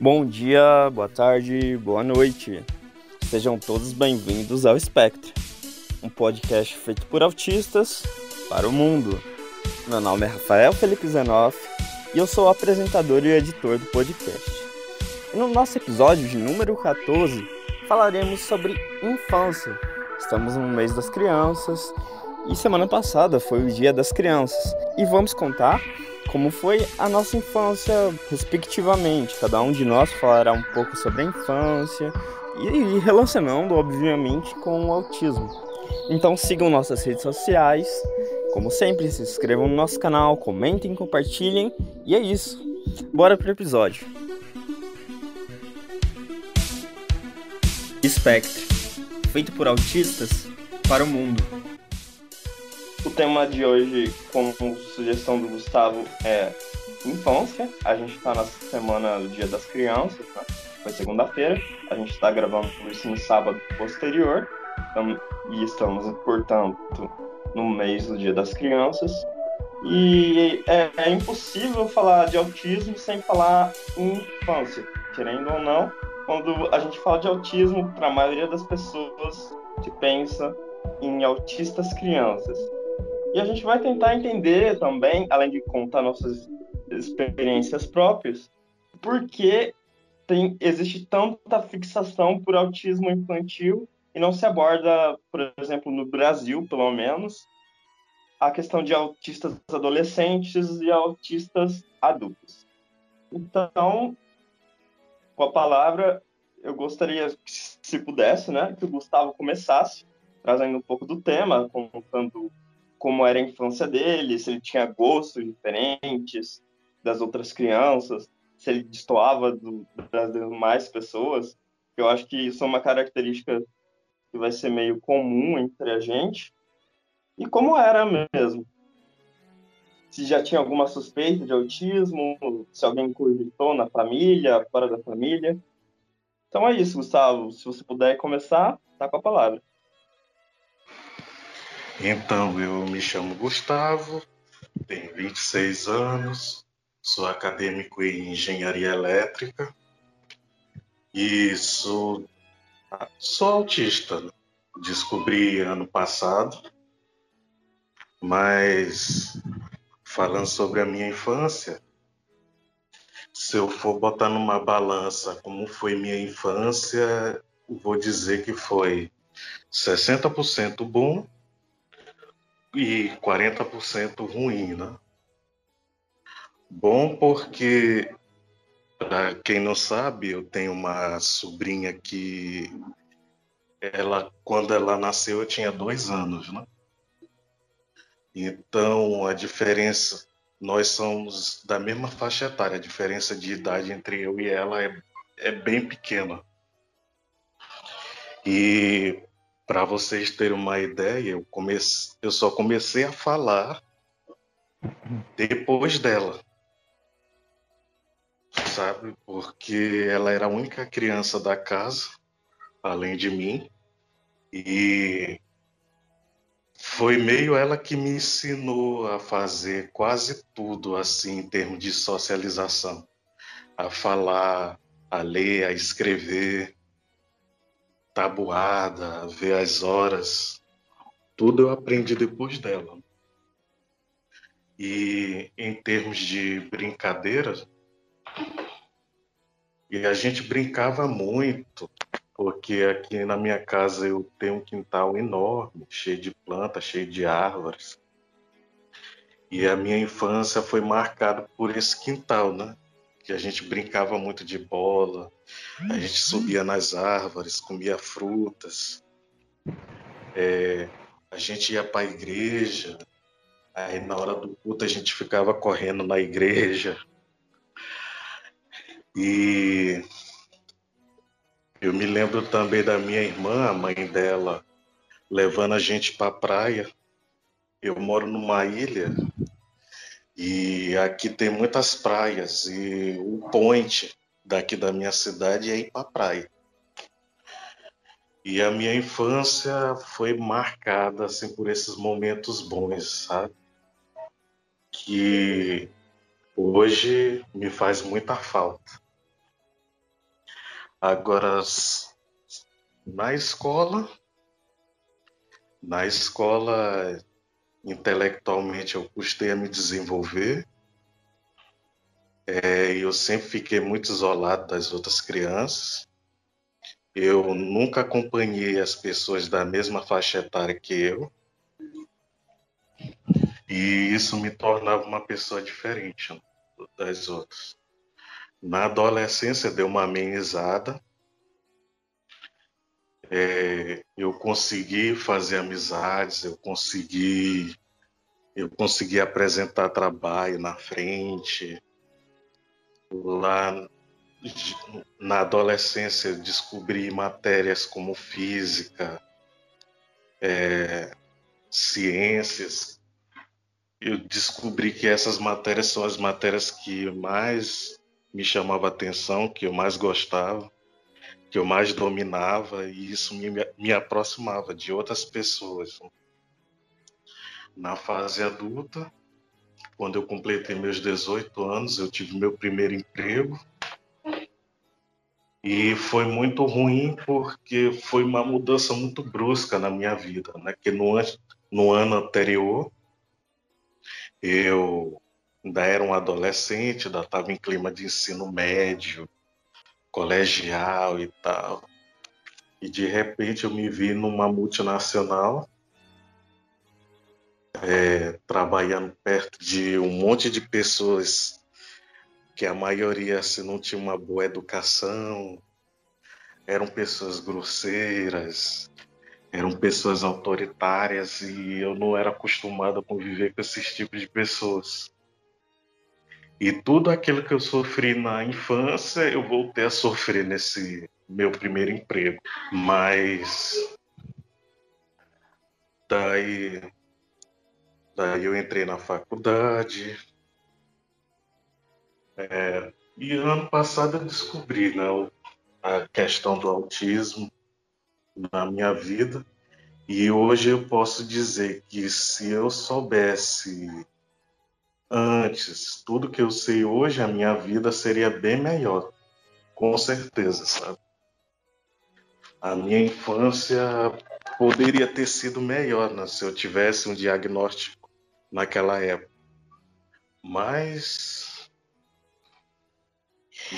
Bom dia, boa tarde, boa noite. Sejam todos bem-vindos ao Spectre, um podcast feito por autistas para o mundo. Meu nome é Rafael Felipe Zenoff e eu sou o apresentador e editor do podcast. No nosso episódio de número 14, falaremos sobre infância. Estamos no mês das crianças e semana passada foi o Dia das Crianças e vamos contar como foi a nossa infância, respectivamente. Cada um de nós falará um pouco sobre a infância e relacionando, obviamente, com o autismo. Então sigam nossas redes sociais. Como sempre, se inscrevam no nosso canal, comentem, compartilhem. E é isso. Bora pro episódio. Spectre, feito por autistas para o mundo. O tema de hoje, como sugestão do Gustavo, é infância. A gente está na semana do Dia das Crianças, né? foi segunda-feira. A gente está gravando isso no sábado posterior. Então, e estamos, portanto, no mês do Dia das Crianças. E é, é impossível falar de autismo sem falar em infância, querendo ou não. Quando a gente fala de autismo, para a maioria das pessoas se pensa em autistas crianças. E a gente vai tentar entender também, além de contar nossas experiências próprias, por que tem, existe tanta fixação por autismo infantil e não se aborda, por exemplo, no Brasil, pelo menos, a questão de autistas adolescentes e autistas adultos. Então, com a palavra, eu gostaria, se pudesse, né, que o Gustavo começasse, trazendo um pouco do tema, contando como era a infância dele, se ele tinha gostos diferentes das outras crianças, se ele destoava do, das demais pessoas. Eu acho que isso é uma característica que vai ser meio comum entre a gente. E como era mesmo. Se já tinha alguma suspeita de autismo, se alguém cogitou na família, fora da família. Então é isso, Gustavo. Se você puder começar, tá com a palavra. Então, eu me chamo Gustavo, tenho 26 anos, sou acadêmico em engenharia elétrica e sou, sou autista. Descobri ano passado, mas falando sobre a minha infância, se eu for botar numa balança como foi minha infância, vou dizer que foi 60% bom e 40% ruim, né? Bom porque, para quem não sabe, eu tenho uma sobrinha que ela, quando ela nasceu, eu tinha dois anos, né? Então, a diferença, nós somos da mesma faixa etária, a diferença de idade entre eu e ela é, é bem pequena. E para vocês terem uma ideia, eu, comece... eu só comecei a falar depois dela. Sabe? Porque ela era a única criança da casa, além de mim. E foi meio ela que me ensinou a fazer quase tudo assim em termos de socialização, a falar, a ler, a escrever tabuada, ver as horas, tudo eu aprendi depois dela. E em termos de brincadeira, e a gente brincava muito, porque aqui na minha casa eu tenho um quintal enorme, cheio de plantas, cheio de árvores. E a minha infância foi marcada por esse quintal, né? Que a gente brincava muito de bola, a gente subia nas árvores, comia frutas, é, a gente ia para a igreja, aí na hora do culto a gente ficava correndo na igreja. E eu me lembro também da minha irmã, a mãe dela, levando a gente para a praia. Eu moro numa ilha e aqui tem muitas praias e o point daqui da minha cidade é ir para praia. E a minha infância foi marcada assim por esses momentos bons, sabe? Que hoje me faz muita falta. Agora, na escola, na escola, intelectualmente eu custei a me desenvolver. É, eu sempre fiquei muito isolado das outras crianças. Eu nunca acompanhei as pessoas da mesma faixa etária que eu. E isso me tornava uma pessoa diferente das outras. Na adolescência deu uma amenizada. É, eu consegui fazer amizades, eu consegui eu consegui apresentar trabalho na frente. Lá na adolescência descobri matérias como física, é, ciências, eu descobri que essas matérias são as matérias que mais me chamava atenção, que eu mais gostava, que eu mais dominava e isso me, me aproximava de outras pessoas. Na fase adulta, quando eu completei meus 18 anos, eu tive meu primeiro emprego. E foi muito ruim porque foi uma mudança muito brusca na minha vida, né? Que no, no ano anterior eu ainda era um adolescente, ainda estava em clima de ensino médio, colegial e tal. E de repente eu me vi numa multinacional, é, trabalhando perto de um monte de pessoas que a maioria se não tinha uma boa educação, eram pessoas grosseiras, eram pessoas autoritárias e eu não era acostumado a conviver com esses tipos de pessoas. E tudo aquilo que eu sofri na infância, eu voltei a sofrer nesse meu primeiro emprego. Mas daí, daí eu entrei na faculdade. É, e ano passado eu descobri né, a questão do autismo na minha vida. E hoje eu posso dizer que se eu soubesse antes tudo que eu sei hoje, a minha vida seria bem melhor. Com certeza, sabe? A minha infância poderia ter sido melhor né, se eu tivesse um diagnóstico naquela época. Mas.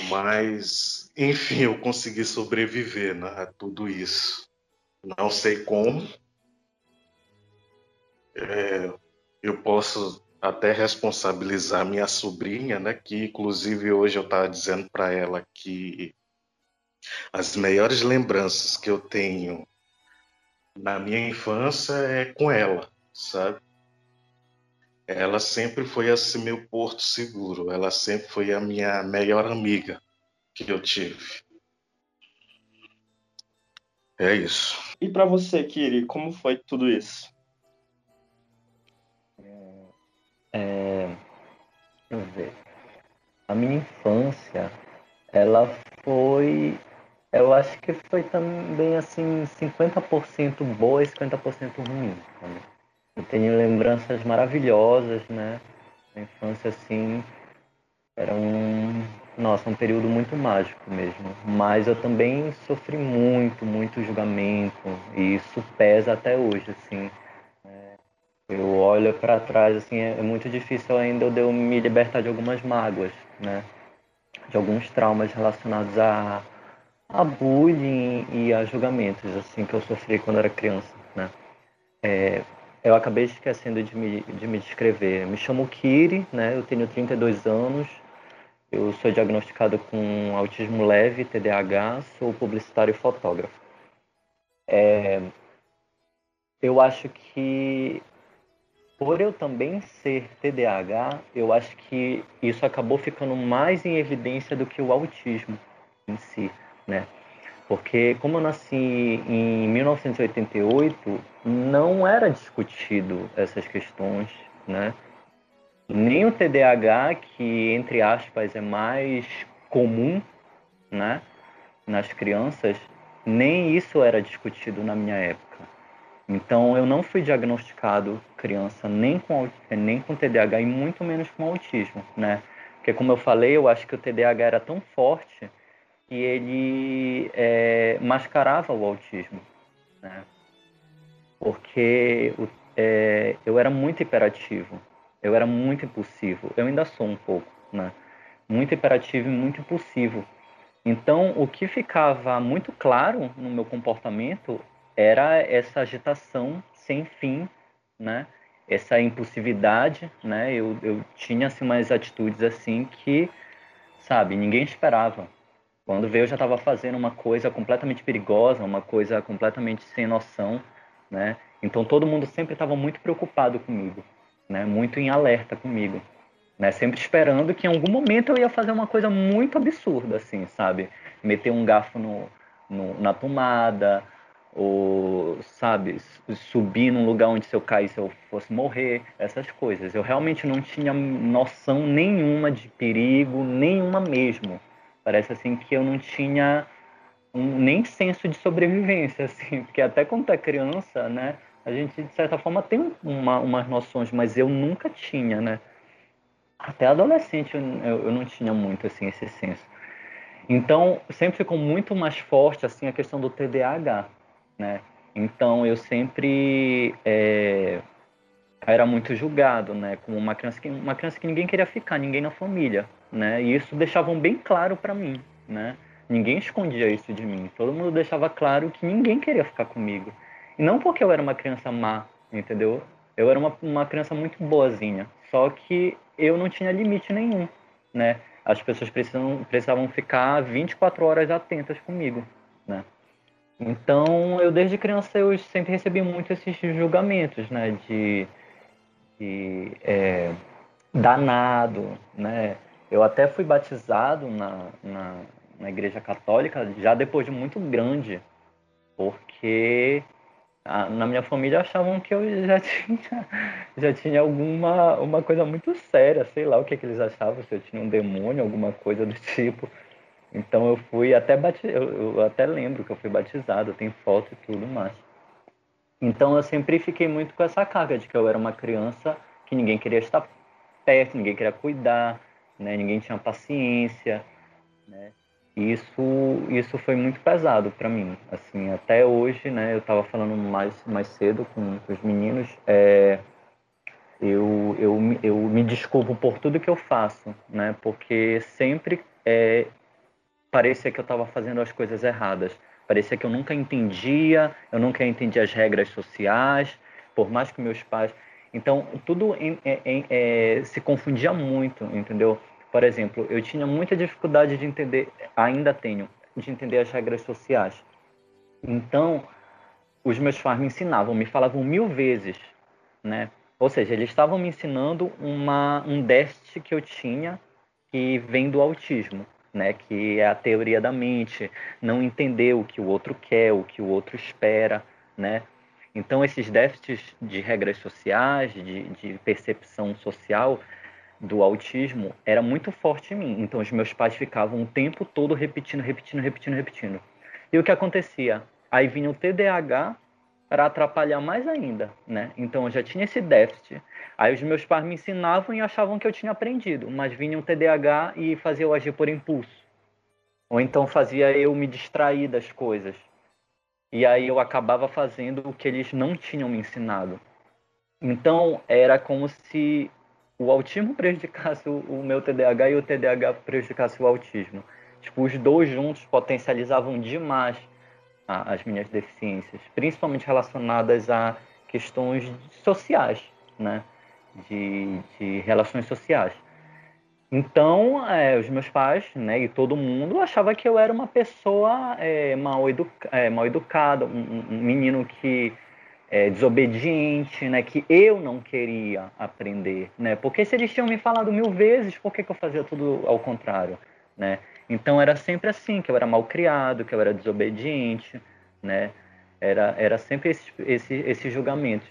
Mas enfim, eu consegui sobreviver né, a tudo isso. Não sei como. É, eu posso até responsabilizar minha sobrinha, né? Que inclusive hoje eu estava dizendo para ela que as melhores lembranças que eu tenho na minha infância é com ela, sabe? Ela sempre foi assim meu porto seguro. Ela sempre foi a minha melhor amiga que eu tive. É isso. E para você, Kiri, como foi tudo isso? É, deixa eu ver. A minha infância, ela foi. Eu acho que foi também assim, 50% boa e 50% ruim. Eu tenho lembranças maravilhosas, né? A infância, assim, era um, nossa, um período muito mágico mesmo. Mas eu também sofri muito, muito julgamento e isso pesa até hoje, assim. Olho para trás, assim, é, é muito difícil ainda eu me libertar de algumas mágoas, né? De alguns traumas relacionados a, a bullying e a julgamentos, assim, que eu sofri quando era criança, né? É, eu acabei esquecendo de me, de me descrever. Me chamo Kiri, né? Eu tenho 32 anos, eu sou diagnosticado com autismo leve, TDAH, sou publicitário e fotógrafo. É, eu acho que, por eu também ser TDAH, eu acho que isso acabou ficando mais em evidência do que o autismo em si, né? Porque como eu nasci em 1988, não era discutido essas questões, né? nem o TDAH, que entre aspas é mais comum, né, nas crianças, nem isso era discutido na minha época. Então eu não fui diagnosticado criança nem com nem com TDAH e muito menos com autismo, né? Porque como eu falei, eu acho que o TDAH era tão forte que ele é, mascarava o autismo, né? Porque é, eu era muito hiperativo, eu era muito impulsivo, eu ainda sou um pouco, né? Muito hiperativo e muito impulsivo. Então, o que ficava muito claro no meu comportamento era essa agitação sem fim, né? Essa impulsividade, né? Eu, eu tinha assim umas atitudes assim que, sabe, ninguém esperava. Quando veio eu já estava fazendo uma coisa completamente perigosa, uma coisa completamente sem noção, né? Então todo mundo sempre estava muito preocupado comigo, né? Muito em alerta comigo, né? Sempre esperando que em algum momento eu ia fazer uma coisa muito absurda, assim, sabe? Meter um garfo no, no na tomada, ou, sabe, subir num lugar onde se eu caísse eu fosse morrer, essas coisas. Eu realmente não tinha noção nenhuma de perigo, nenhuma mesmo. Parece assim que eu não tinha um, nem senso de sobrevivência, assim, porque até quando é criança, né, a gente de certa forma tem uma, umas noções, mas eu nunca tinha, né. Até adolescente eu, eu não tinha muito assim esse senso. Então sempre ficou muito mais forte assim a questão do TDAH né? Então eu sempre é, era muito julgado, né? Como uma criança que uma criança que ninguém queria ficar, ninguém na família, né? E isso deixavam bem claro para mim, né? Ninguém escondia isso de mim. Todo mundo deixava claro que ninguém queria ficar comigo. E não porque eu era uma criança má, entendeu? Eu era uma, uma criança muito boazinha. Só que eu não tinha limite nenhum, né? As pessoas precisam, precisavam ficar 24 horas atentas comigo, né? Então, eu desde criança eu sempre recebi muito esses julgamentos, né, de, de é, danado, né. Eu até fui batizado na, na, na, igreja católica já depois de muito grande, porque a, na minha família achavam que eu já tinha, já tinha alguma uma coisa muito séria, sei lá o que, que eles achavam, se eu tinha um demônio, alguma coisa do tipo. Então eu fui até bati... eu, eu até lembro que eu fui batizado, tem foto e tudo mais. Então eu sempre fiquei muito com essa carga de que eu era uma criança que ninguém queria estar perto, ninguém queria cuidar, né? Ninguém tinha paciência, né? E isso isso foi muito pesado para mim, assim, até hoje, né? Eu estava falando mais mais cedo com, com os meninos, é, eu, eu, eu me desculpo por tudo que eu faço, né? Porque sempre é, parecia que eu estava fazendo as coisas erradas. Parecia que eu nunca entendia, eu nunca entendi as regras sociais, por mais que meus pais. Então, tudo em, em, é, se confundia muito, entendeu? Por exemplo, eu tinha muita dificuldade de entender, ainda tenho, de entender as regras sociais. Então, os meus pais me ensinavam, me falavam mil vezes, né? Ou seja, eles estavam me ensinando uma, um déficit que eu tinha que vem do autismo né, que é a teoria da mente, não entender o que o outro quer, o que o outro espera, né? Então esses déficits de regras sociais, de, de percepção social do autismo era muito forte em mim. Então os meus pais ficavam o tempo todo repetindo, repetindo, repetindo, repetindo. E o que acontecia? Aí vinha o TDAH para atrapalhar mais ainda, né? Então eu já tinha esse déficit. Aí os meus pais me ensinavam e achavam que eu tinha aprendido, mas vinha um TDAH e fazia eu agir por impulso. Ou então fazia eu me distrair das coisas. E aí eu acabava fazendo o que eles não tinham me ensinado. Então era como se o autismo prejudicasse o meu TDAH e o TDAH prejudicasse o autismo. Tipo, os dois juntos potencializavam demais a, as minhas deficiências, principalmente relacionadas a questões sociais, né? De, de relações sociais. Então, é, os meus pais, né, e todo mundo achava que eu era uma pessoa é, mal, educa é, mal educada, um, um menino que é desobediente, né, que eu não queria aprender, né? Porque se eles tinham me falado mil vezes, por que, que eu fazia tudo ao contrário, né? Então era sempre assim, que eu era mal criado, que eu era desobediente, né? Era, era sempre esse, esse, esse julgamento.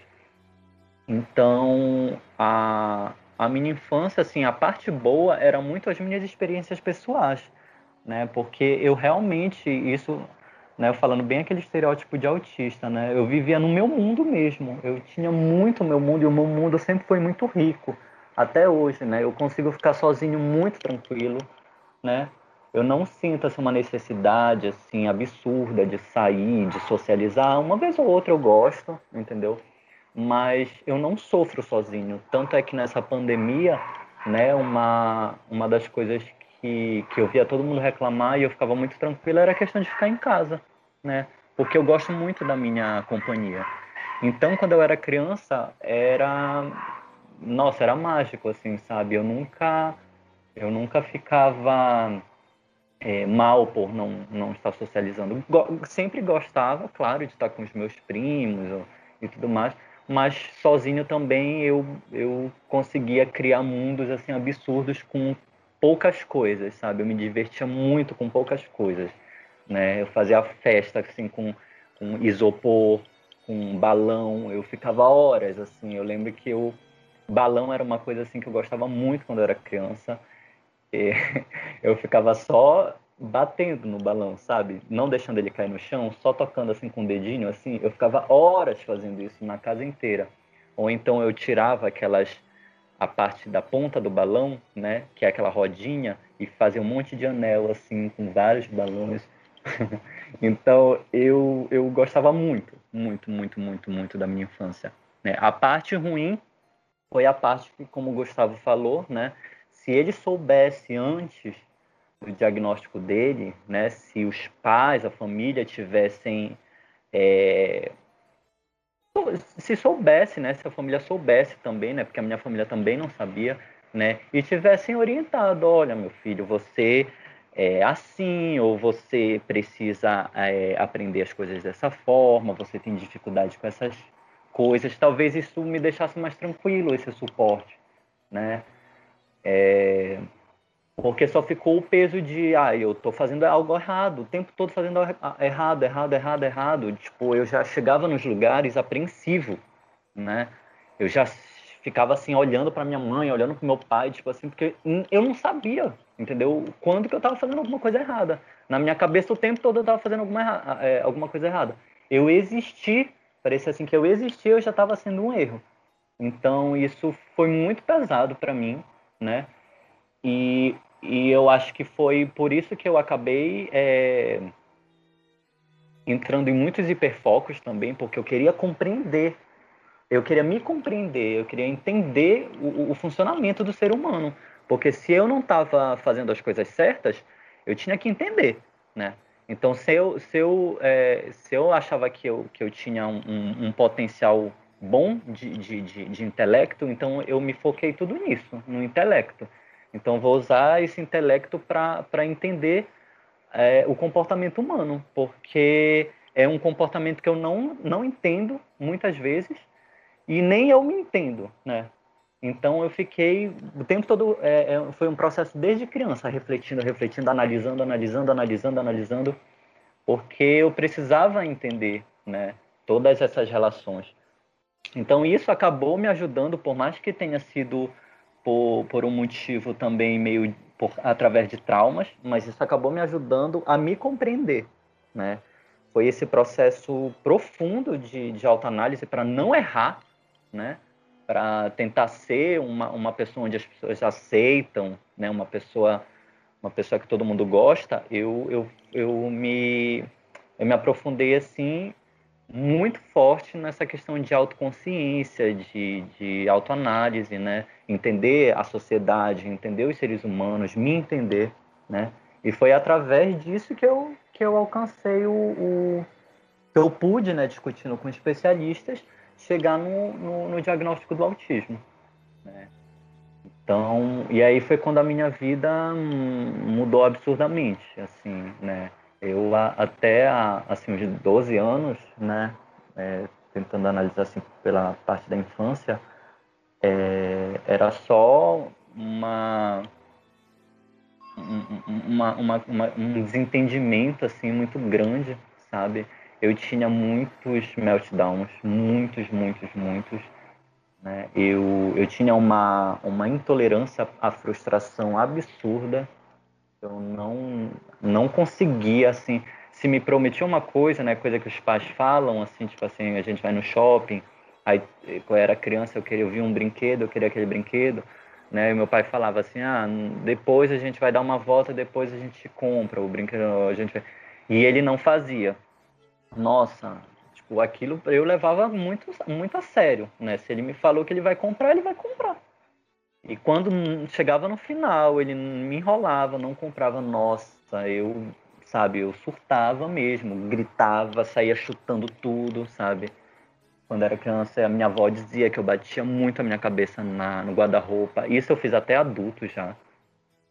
Então, a, a minha infância, assim, a parte boa era muito as minhas experiências pessoais, né? Porque eu realmente, isso, né, falando bem aquele estereótipo de autista, né? Eu vivia no meu mundo mesmo. Eu tinha muito meu mundo e o meu mundo sempre foi muito rico. Até hoje, né? Eu consigo ficar sozinho muito tranquilo, né? Eu não sinto assim, uma necessidade assim absurda de sair, de socializar. Uma vez ou outra eu gosto, entendeu? Mas eu não sofro sozinho. Tanto é que nessa pandemia, né, uma, uma das coisas que, que eu via todo mundo reclamar e eu ficava muito tranquilo era a questão de ficar em casa, né? Porque eu gosto muito da minha companhia. Então, quando eu era criança, era nossa, era mágico assim, sabe? Eu nunca eu nunca ficava é, mal por não, não estar socializando. Go sempre gostava, claro, de estar com os meus primos e tudo mais, mas sozinho também eu, eu conseguia criar mundos assim absurdos com poucas coisas, sabe? Eu me divertia muito com poucas coisas, né? Eu fazia festa assim com, com isopor, com balão, eu ficava horas assim. Eu lembro que o balão era uma coisa assim que eu gostava muito quando eu era criança. E eu ficava só batendo no balão, sabe? Não deixando ele cair no chão, só tocando assim com o dedinho, assim. Eu ficava horas fazendo isso na casa inteira. Ou então eu tirava aquelas a parte da ponta do balão, né, que é aquela rodinha e fazia um monte de anel assim com vários balões. então eu eu gostava muito, muito, muito, muito, muito da minha infância. Né? A parte ruim foi a parte que, como o Gustavo falou, né, se ele soubesse antes do diagnóstico dele, né, se os pais, a família tivessem é, se soubesse, né, se a família soubesse também, né, porque a minha família também não sabia, né, e tivessem orientado, olha, meu filho, você é assim, ou você precisa é, aprender as coisas dessa forma, você tem dificuldade com essas coisas, talvez isso me deixasse mais tranquilo, esse suporte, né, é, porque só ficou o peso de, ah, eu tô fazendo algo errado, o tempo todo fazendo errado, errado, errado, errado. Tipo, eu já chegava nos lugares apreensivo, né? Eu já ficava assim, olhando para minha mãe, olhando para meu pai, tipo assim, porque eu não sabia, entendeu? Quando que eu tava fazendo alguma coisa errada. Na minha cabeça, o tempo todo eu tava fazendo alguma, é, alguma coisa errada. Eu existi, parecia assim que eu existi, eu já estava sendo um erro. Então, isso foi muito pesado para mim, né? E, e eu acho que foi por isso que eu acabei é, entrando em muitos hiperfocos também, porque eu queria compreender, eu queria me compreender, eu queria entender o, o funcionamento do ser humano. Porque se eu não estava fazendo as coisas certas, eu tinha que entender, né? Então, se eu, se eu, é, se eu achava que eu, que eu tinha um, um, um potencial bom de, de, de, de, intelecto, então eu me foquei tudo nisso, no intelecto. Então, vou usar esse intelecto para entender é, o comportamento humano, porque é um comportamento que eu não, não entendo muitas vezes e nem eu me entendo, né? Então eu fiquei o tempo todo é, é, foi um processo desde criança refletindo, refletindo, analisando, analisando, analisando, analisando, porque eu precisava entender, né? Todas essas relações. Então isso acabou me ajudando, por mais que tenha sido por, por um motivo também meio por, através de traumas, mas isso acabou me ajudando a me compreender, né? Foi esse processo profundo de, de autoanálise para não errar, né? Para tentar ser uma, uma pessoa onde as pessoas aceitam, né? Uma pessoa uma pessoa que todo mundo gosta. Eu eu, eu me eu me aprofundei assim muito forte nessa questão de autoconsciência, de, de autoanálise, né? Entender a sociedade, entender os seres humanos, me entender, né? E foi através disso que eu, que eu alcancei o, o que eu pude, né, discutindo com especialistas, chegar no, no, no diagnóstico do autismo, né? Então, e aí foi quando a minha vida mudou absurdamente, assim, né? Eu até assim, uns 12 anos, né, é, tentando analisar assim, pela parte da infância, é, era só uma, uma, uma, uma, um desentendimento assim, muito grande, sabe? Eu tinha muitos meltdowns, muitos, muitos, muitos. Né? Eu, eu tinha uma, uma intolerância à frustração absurda, eu não, não conseguia, assim, se me prometia uma coisa, né, coisa que os pais falam, assim, tipo assim, a gente vai no shopping, aí quando eu era criança eu queria ouvir um brinquedo, eu queria aquele brinquedo, né? E meu pai falava assim, ah, depois a gente vai dar uma volta, depois a gente compra o brinquedo, a gente e ele não fazia. Nossa, tipo, aquilo eu levava muito, muito a sério, né? Se ele me falou que ele vai comprar, ele vai comprar. E quando chegava no final, ele me enrolava, não comprava. Nossa, eu, sabe, eu surtava mesmo, gritava, saía chutando tudo, sabe? Quando era criança, a minha avó dizia que eu batia muito a minha cabeça na, no guarda-roupa. Isso eu fiz até adulto já.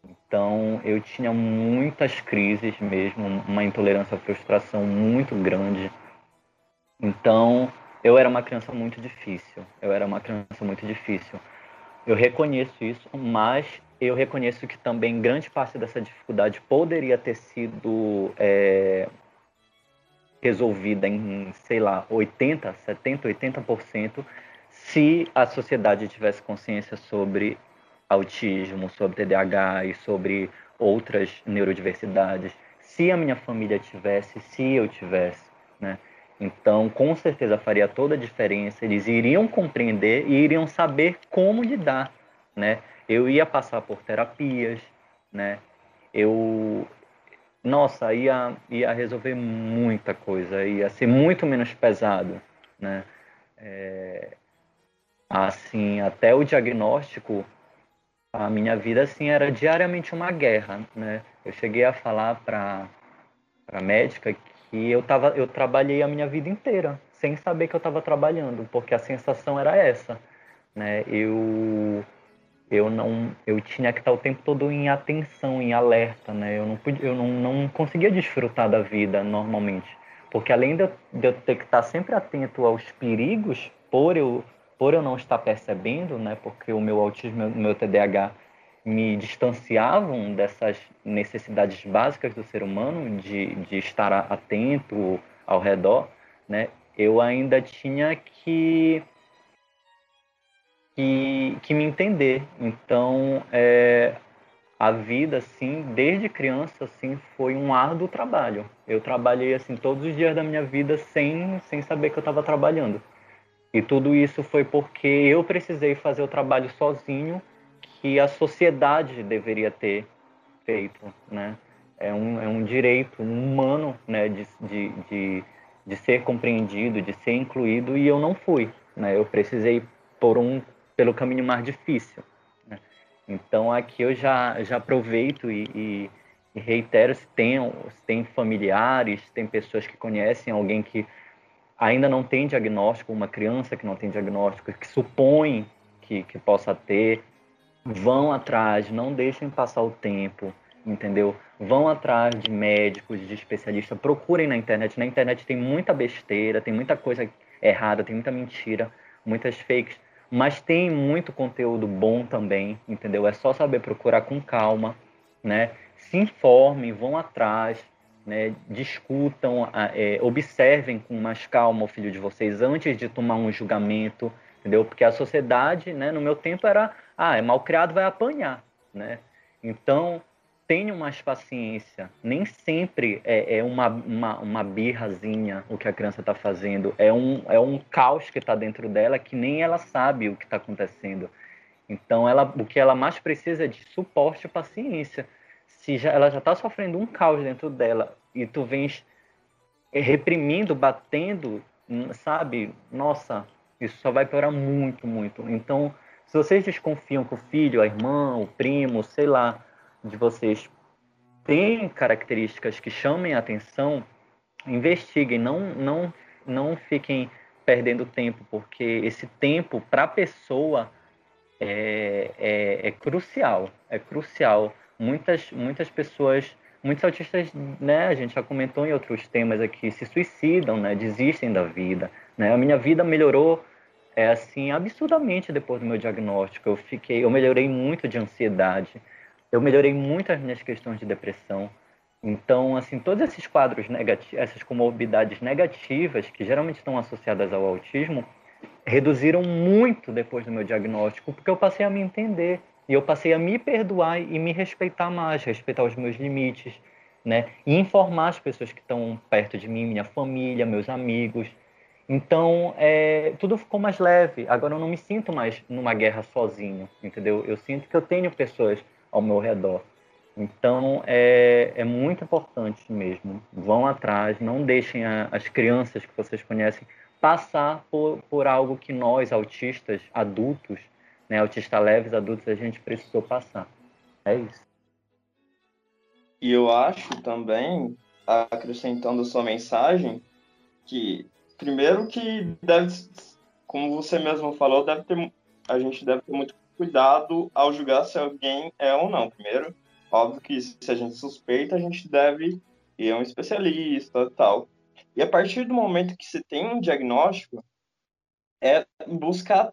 Então, eu tinha muitas crises mesmo, uma intolerância à frustração muito grande. Então, eu era uma criança muito difícil. Eu era uma criança muito difícil. Eu reconheço isso, mas eu reconheço que também grande parte dessa dificuldade poderia ter sido é, resolvida em, sei lá, 80, 70, 80%, se a sociedade tivesse consciência sobre autismo, sobre TDAH e sobre outras neurodiversidades, se a minha família tivesse, se eu tivesse, né? Então, com certeza faria toda a diferença. Eles iriam compreender e iriam saber como lidar, né? Eu ia passar por terapias, né? Eu nossa, ia, ia resolver muita coisa, ia ser muito menos pesado, né? É, assim, até o diagnóstico, a minha vida assim era diariamente uma guerra, né? Eu cheguei a falar para a médica que eu tava, eu trabalhei a minha vida inteira sem saber que eu estava trabalhando, porque a sensação era essa, né? Eu eu não eu tinha que estar o tempo todo em atenção, em alerta, né? Eu não podia, eu não, não conseguia desfrutar da vida normalmente, porque além de eu, de eu ter que estar sempre atento aos perigos, por eu por eu não estar percebendo, né? Porque o meu autismo, o meu TDAH me distanciavam dessas necessidades básicas do ser humano de, de estar atento ao redor, né? Eu ainda tinha que que, que me entender. Então, é, a vida, assim, desde criança, assim, foi um árduo trabalho. Eu trabalhei, assim, todos os dias da minha vida sem, sem saber que eu estava trabalhando. E tudo isso foi porque eu precisei fazer o trabalho sozinho que a sociedade deveria ter feito, né? É um, é um direito humano, né, de, de, de, de ser compreendido, de ser incluído, e eu não fui, né? Eu precisei por um pelo caminho mais difícil. Né? Então aqui eu já, já aproveito e, e, e, reitero se tem, se tem familiares, tem pessoas que conhecem alguém que ainda não tem diagnóstico, uma criança que não tem diagnóstico, que supõe que, que possa ter, vão atrás, não deixem passar o tempo, entendeu? Vão atrás de médicos, de especialistas, procurem na internet. Na internet tem muita besteira, tem muita coisa errada, tem muita mentira, muitas fakes mas tem muito conteúdo bom também, entendeu? É só saber procurar com calma, né? Se informem, vão atrás, né? Discutam, é, observem com mais calma o filho de vocês antes de tomar um julgamento, entendeu? Porque a sociedade, né? No meu tempo era, ah, é mal criado, vai apanhar, né? Então tenham mais paciência. Nem sempre é, é uma, uma, uma, birrazinha o que a criança está fazendo. É um, é um caos que está dentro dela que nem ela sabe o que está acontecendo. Então, ela, o que ela mais precisa é de suporte e paciência. Se já, ela já está sofrendo um caos dentro dela e tu vens reprimindo, batendo, sabe? Nossa, isso só vai piorar muito, muito. Então, se vocês desconfiam que o filho, a irmã, o primo, sei lá, de vocês têm características que chamem a atenção, investiguem, não, não, não fiquem perdendo tempo, porque esse tempo para a pessoa é, é, é, crucial, é crucial. Muitas, muitas pessoas, muitos autistas, né, a gente já comentou em outros temas aqui, se suicidam, né, desistem da vida. Né? A minha vida melhorou é assim absurdamente depois do meu diagnóstico. Eu fiquei, eu melhorei muito de ansiedade eu melhorei muito as minhas questões de depressão. Então, assim, todos esses quadros negativos, essas comorbidades negativas, que geralmente estão associadas ao autismo, reduziram muito depois do meu diagnóstico, porque eu passei a me entender e eu passei a me perdoar e me respeitar mais, respeitar os meus limites, né? E informar as pessoas que estão perto de mim, minha família, meus amigos. Então, é, tudo ficou mais leve. Agora eu não me sinto mais numa guerra sozinho, entendeu? Eu sinto que eu tenho pessoas ao meu redor. Então, é, é muito importante mesmo. Vão atrás, não deixem a, as crianças que vocês conhecem passar por, por algo que nós, autistas adultos, né, autistas leves adultos, a gente precisou passar. É isso. E eu acho também, acrescentando sua mensagem, que primeiro que deve, como você mesmo falou, deve ter, a gente deve ter muito cuidado ao julgar se alguém é ou não. Primeiro, óbvio que se a gente suspeita, a gente deve ir a um especialista tal. E a partir do momento que se tem um diagnóstico, é buscar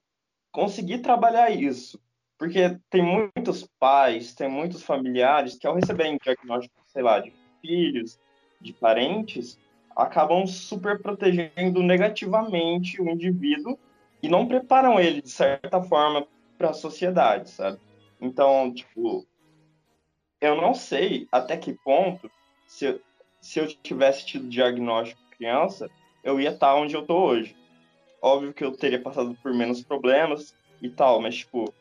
conseguir trabalhar isso. Porque tem muitos pais, tem muitos familiares que ao receberem diagnóstico, sei lá, de filhos, de parentes, acabam super protegendo negativamente o indivíduo e não preparam ele, de certa forma, para a sociedade, sabe? Então, tipo, eu não sei até que ponto, se, se eu tivesse tido diagnóstico criança, eu ia estar onde eu tô hoje. Óbvio que eu teria passado por menos problemas e tal, mas, tipo,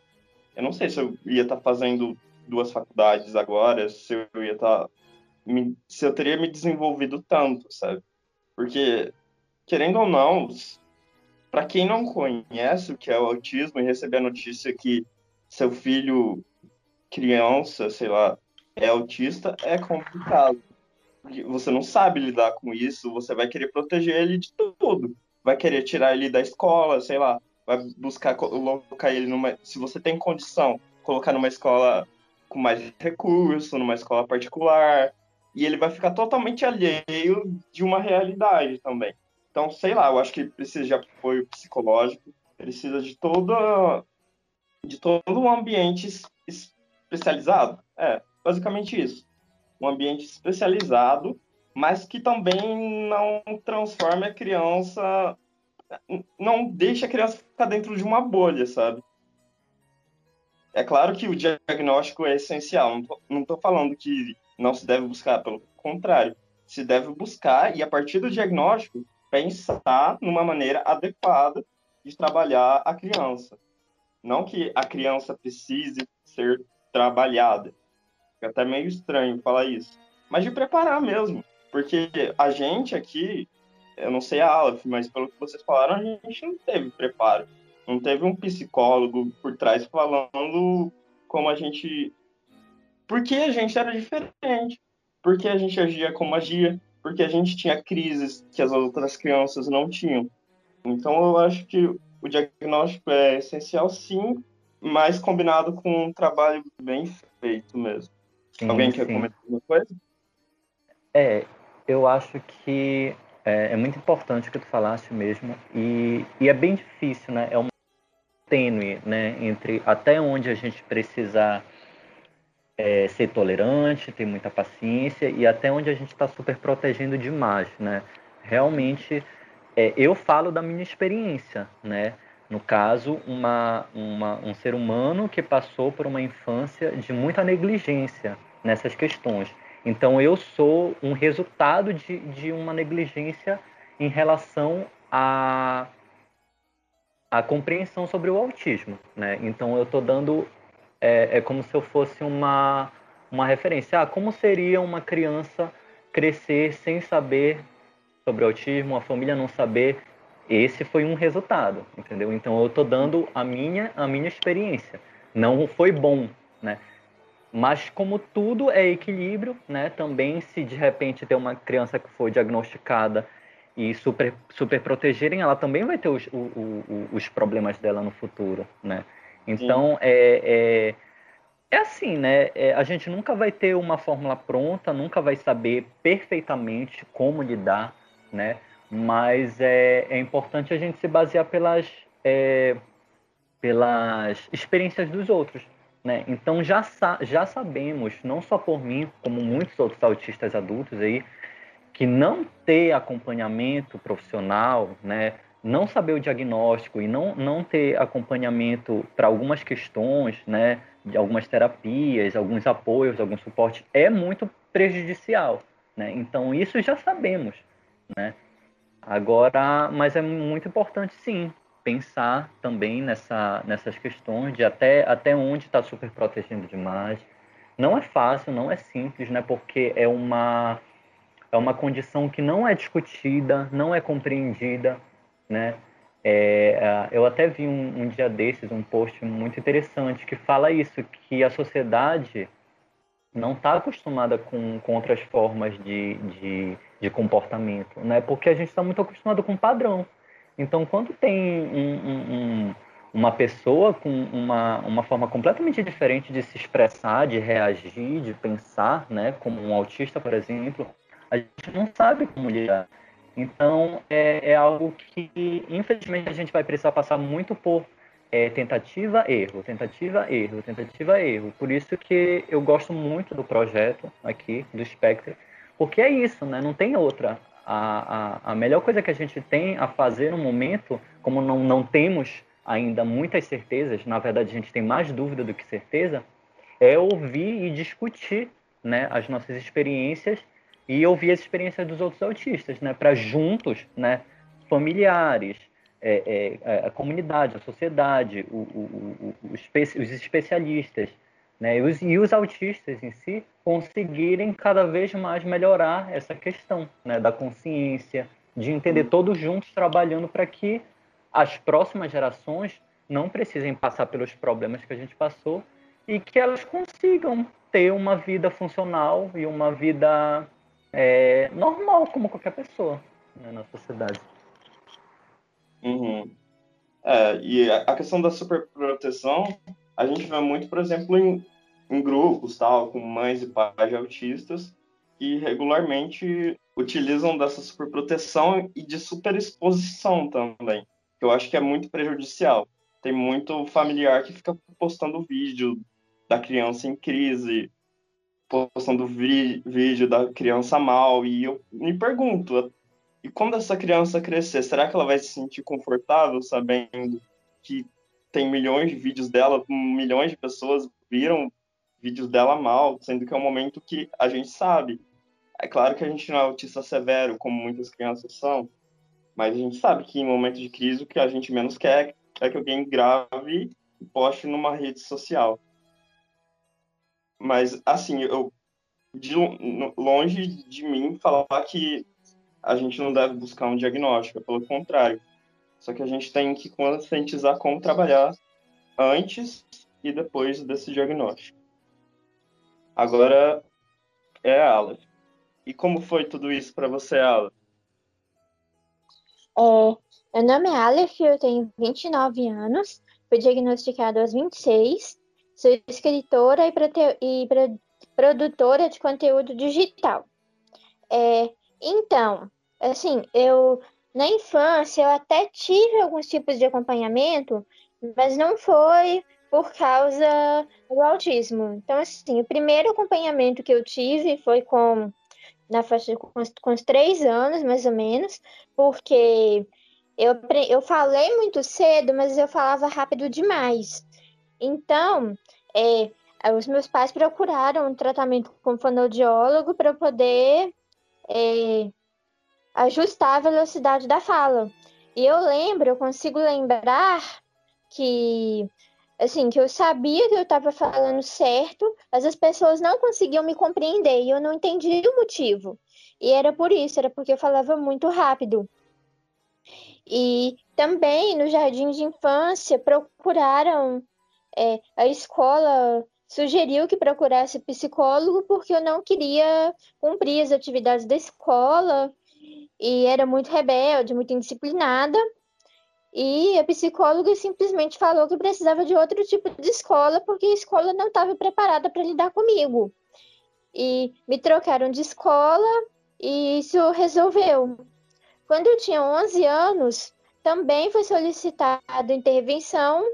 eu não sei se eu ia estar fazendo duas faculdades agora, se eu ia estar. Se eu teria me desenvolvido tanto, sabe? Porque, querendo ou não, para quem não conhece o que é o autismo e receber a notícia que seu filho, criança, sei lá, é autista, é complicado você não sabe lidar com isso, você vai querer proteger ele de tudo. Vai querer tirar ele da escola, sei lá, vai buscar colocar ele numa. Se você tem condição, colocar numa escola com mais recurso, numa escola particular, e ele vai ficar totalmente alheio de uma realidade também. Então, sei lá, eu acho que precisa de apoio psicológico, precisa de toda de todo um ambiente especializado. É, basicamente isso um ambiente especializado, mas que também não transforma a criança, não deixa a criança ficar dentro de uma bolha, sabe? É claro que o diagnóstico é essencial, não estou falando que não se deve buscar, pelo contrário, se deve buscar e a partir do diagnóstico pensar numa maneira adequada de trabalhar a criança. Não que a criança precise ser trabalhada, Fica até meio estranho falar isso. Mas de preparar mesmo. Porque a gente aqui, eu não sei a Aleph, mas pelo que vocês falaram, a gente não teve preparo. Não teve um psicólogo por trás falando como a gente. Porque a gente era diferente. Porque a gente agia como agia. Porque a gente tinha crises que as outras crianças não tinham. Então eu acho que o diagnóstico é essencial, sim, mas combinado com um trabalho bem feito mesmo. Sim, Alguém quer sim. comentar alguma coisa? É, eu acho que é, é, muito importante o que tu falaste mesmo e, e é bem difícil, né? É um tênue, né? Entre até onde a gente precisar é, ser tolerante, ter muita paciência e até onde a gente está super protegendo demais, né? Realmente, é, eu falo da minha experiência, né? No caso, uma, uma, um ser humano que passou por uma infância de muita negligência, nessas questões. Então, eu sou um resultado de, de uma negligência em relação à, à compreensão sobre o autismo. Né? Então, eu estou dando. É, é como se eu fosse uma, uma referência. Ah, como seria uma criança crescer sem saber sobre autismo, a família não saber? Esse foi um resultado, entendeu? Então, eu estou dando a minha, a minha experiência. Não foi bom, né? Mas como tudo é equilíbrio, né? Também se de repente ter uma criança que for diagnosticada e super, super protegerem, ela também vai ter os, o, o, os problemas dela no futuro, né? Então, é, é, é, assim, né? É, a gente nunca vai ter uma fórmula pronta, nunca vai saber perfeitamente como lidar, né? Mas é, é importante a gente se basear pelas, é, pelas experiências dos outros, né? Então já, já sabemos, não só por mim, como muitos outros autistas adultos aí, que não ter acompanhamento profissional, né, não saber o diagnóstico e não, não ter acompanhamento para algumas questões, né, de algumas terapias, alguns apoios, algum suporte, é muito prejudicial. Né? Então, isso já sabemos. Né? Agora, mas é muito importante sim pensar também nessa, nessas questões de até, até onde está super protegendo demais. Não é fácil, não é simples, né? Porque é uma é uma condição que não é discutida, não é compreendida, né? É, eu até vi um, um, dia desses um post muito interessante que fala isso, que a sociedade não está acostumada com, com outras formas de, de, de comportamento, né? Porque a gente está muito acostumado com padrão. Então, quando tem um, um, uma pessoa com uma, uma forma completamente diferente de se expressar, de reagir, de pensar, né? Como um autista, por exemplo, a gente não sabe como lidar. Então, é, é algo que, infelizmente, a gente vai precisar passar muito por é, tentativa, erro, tentativa, erro, tentativa, erro. Por isso que eu gosto muito do projeto aqui, do Spectre, porque é isso, né? Não tem outra. A, a, a melhor coisa que a gente tem a fazer no momento, como não, não temos ainda muitas certezas, na verdade a gente tem mais dúvida do que certeza, é ouvir e discutir né, as nossas experiências e ouvir as experiências dos outros autistas, né, para juntos, né, familiares, é, é, é, a comunidade, a sociedade, o, o, o, os especialistas né, e, os, e os autistas em si conseguirem cada vez mais melhorar essa questão né, da consciência, de entender uhum. todos juntos trabalhando para que as próximas gerações não precisem passar pelos problemas que a gente passou e que elas consigam ter uma vida funcional e uma vida é, normal como qualquer pessoa né, na sociedade. Uhum. É, e a questão da superproteção, a gente vê muito, por exemplo, em, em grupos, tal, com mães e pais de autistas, que regularmente utilizam dessa superproteção e de superexposição também, eu acho que é muito prejudicial. Tem muito familiar que fica postando vídeo da criança em crise, postando vídeo da criança mal, e eu me pergunto, e quando essa criança crescer, será que ela vai se sentir confortável sabendo que tem milhões de vídeos dela, milhões de pessoas viram vídeos dela mal, sendo que é um momento que a gente sabe. É claro que a gente não é autista severo, como muitas crianças são, mas a gente sabe que em momentos de crise o que a gente menos quer é que alguém grave e poste numa rede social. Mas, assim, eu de longe de mim falar que a gente não deve buscar um diagnóstico, pelo contrário. Só que a gente tem que conscientizar como trabalhar antes e depois desse diagnóstico. Agora é a Aleph. E como foi tudo isso para você, Aleph? É, meu nome é Aleph, eu tenho 29 anos, fui diagnosticado aos 26, sou escritora e, e produtora de conteúdo digital. É, então, assim, eu na infância eu até tive alguns tipos de acompanhamento, mas não foi por causa do autismo. Então, assim, o primeiro acompanhamento que eu tive foi com na faixa com, com os três anos, mais ou menos, porque eu, eu falei muito cedo, mas eu falava rápido demais. Então, é, os meus pais procuraram um tratamento com fonoaudiólogo para poder é, ajustar a velocidade da fala. E eu lembro, eu consigo lembrar que assim, que eu sabia que eu estava falando certo, mas as pessoas não conseguiam me compreender e eu não entendia o motivo. E era por isso, era porque eu falava muito rápido. E também no jardim de infância procuraram, é, a escola sugeriu que procurasse psicólogo porque eu não queria cumprir as atividades da escola e era muito rebelde, muito indisciplinada. E a psicóloga simplesmente falou que precisava de outro tipo de escola porque a escola não estava preparada para lidar comigo. E me trocaram de escola e isso resolveu. Quando eu tinha 11 anos, também foi solicitada intervenção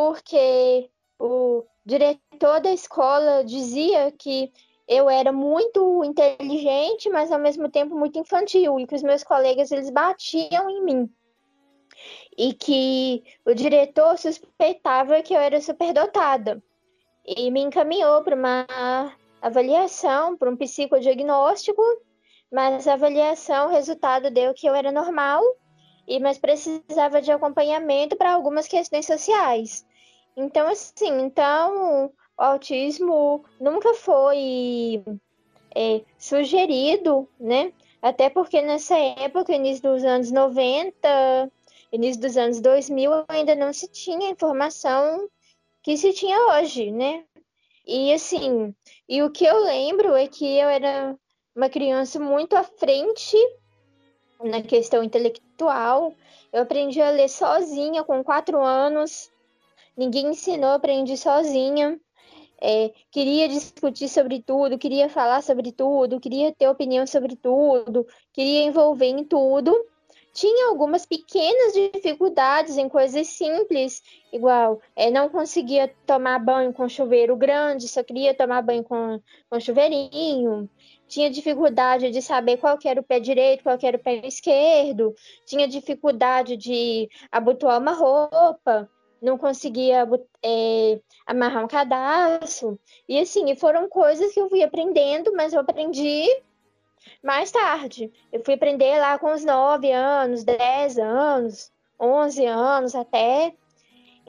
porque o diretor da escola dizia que eu era muito inteligente, mas ao mesmo tempo muito infantil, e que os meus colegas eles batiam em mim. E que o diretor suspeitava que eu era superdotada. E me encaminhou para uma avaliação, para um psicodiagnóstico, mas a avaliação, o resultado deu que eu era normal, e mas precisava de acompanhamento para algumas questões sociais. Então, assim, então o autismo nunca foi é, sugerido, né? Até porque nessa época, início dos anos 90, início dos anos 2000, ainda não se tinha informação que se tinha hoje, né? E assim, e o que eu lembro é que eu era uma criança muito à frente na questão intelectual. Eu aprendi a ler sozinha com quatro anos. Ninguém ensinou, aprendi sozinha. É, queria discutir sobre tudo, queria falar sobre tudo, queria ter opinião sobre tudo, queria envolver em tudo. Tinha algumas pequenas dificuldades em coisas simples, igual é, não conseguia tomar banho com chuveiro grande, só queria tomar banho com, com chuveirinho. Tinha dificuldade de saber qual era o pé direito, qual era o pé esquerdo. Tinha dificuldade de abotoar uma roupa não conseguia é, amarrar um cadastro. E assim, foram coisas que eu fui aprendendo, mas eu aprendi mais tarde. Eu fui aprender lá com os 9 anos, 10 anos, 11 anos até.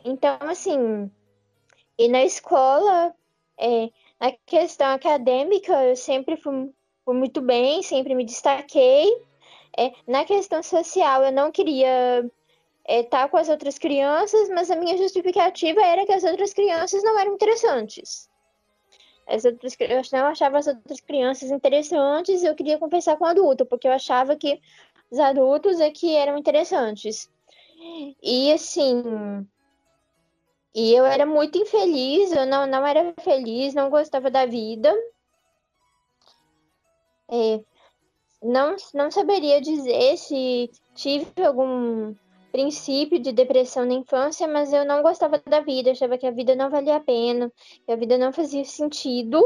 Então, assim, e na escola, é, na questão acadêmica, eu sempre fui, fui muito bem, sempre me destaquei. É, na questão social, eu não queria é, tá com as outras crianças, mas a minha justificativa era que as outras crianças não eram interessantes. As outras, eu não achava as outras crianças interessantes e eu queria conversar com o adulto, porque eu achava que os adultos é que eram interessantes. E assim. E eu era muito infeliz, eu não, não era feliz, não gostava da vida. É, não, não saberia dizer se tive algum princípio de depressão na infância, mas eu não gostava da vida, achava que a vida não valia a pena, que a vida não fazia sentido,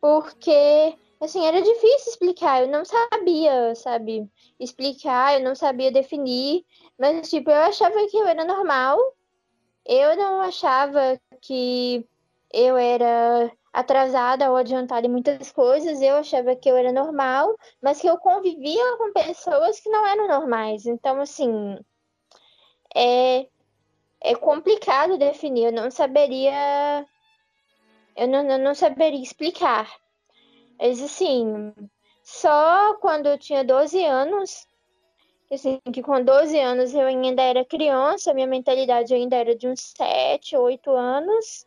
porque assim, era difícil explicar, eu não sabia, sabe, explicar, eu não sabia definir, mas tipo, eu achava que eu era normal. Eu não achava que eu era atrasada ou adiantada em muitas coisas, eu achava que eu era normal, mas que eu convivia com pessoas que não eram normais. Então, assim, é, é complicado definir, eu não saberia. Eu não, eu não saberia explicar. Mas, assim, só quando eu tinha 12 anos, assim, que com 12 anos eu ainda era criança, minha mentalidade ainda era de uns 7, 8 anos,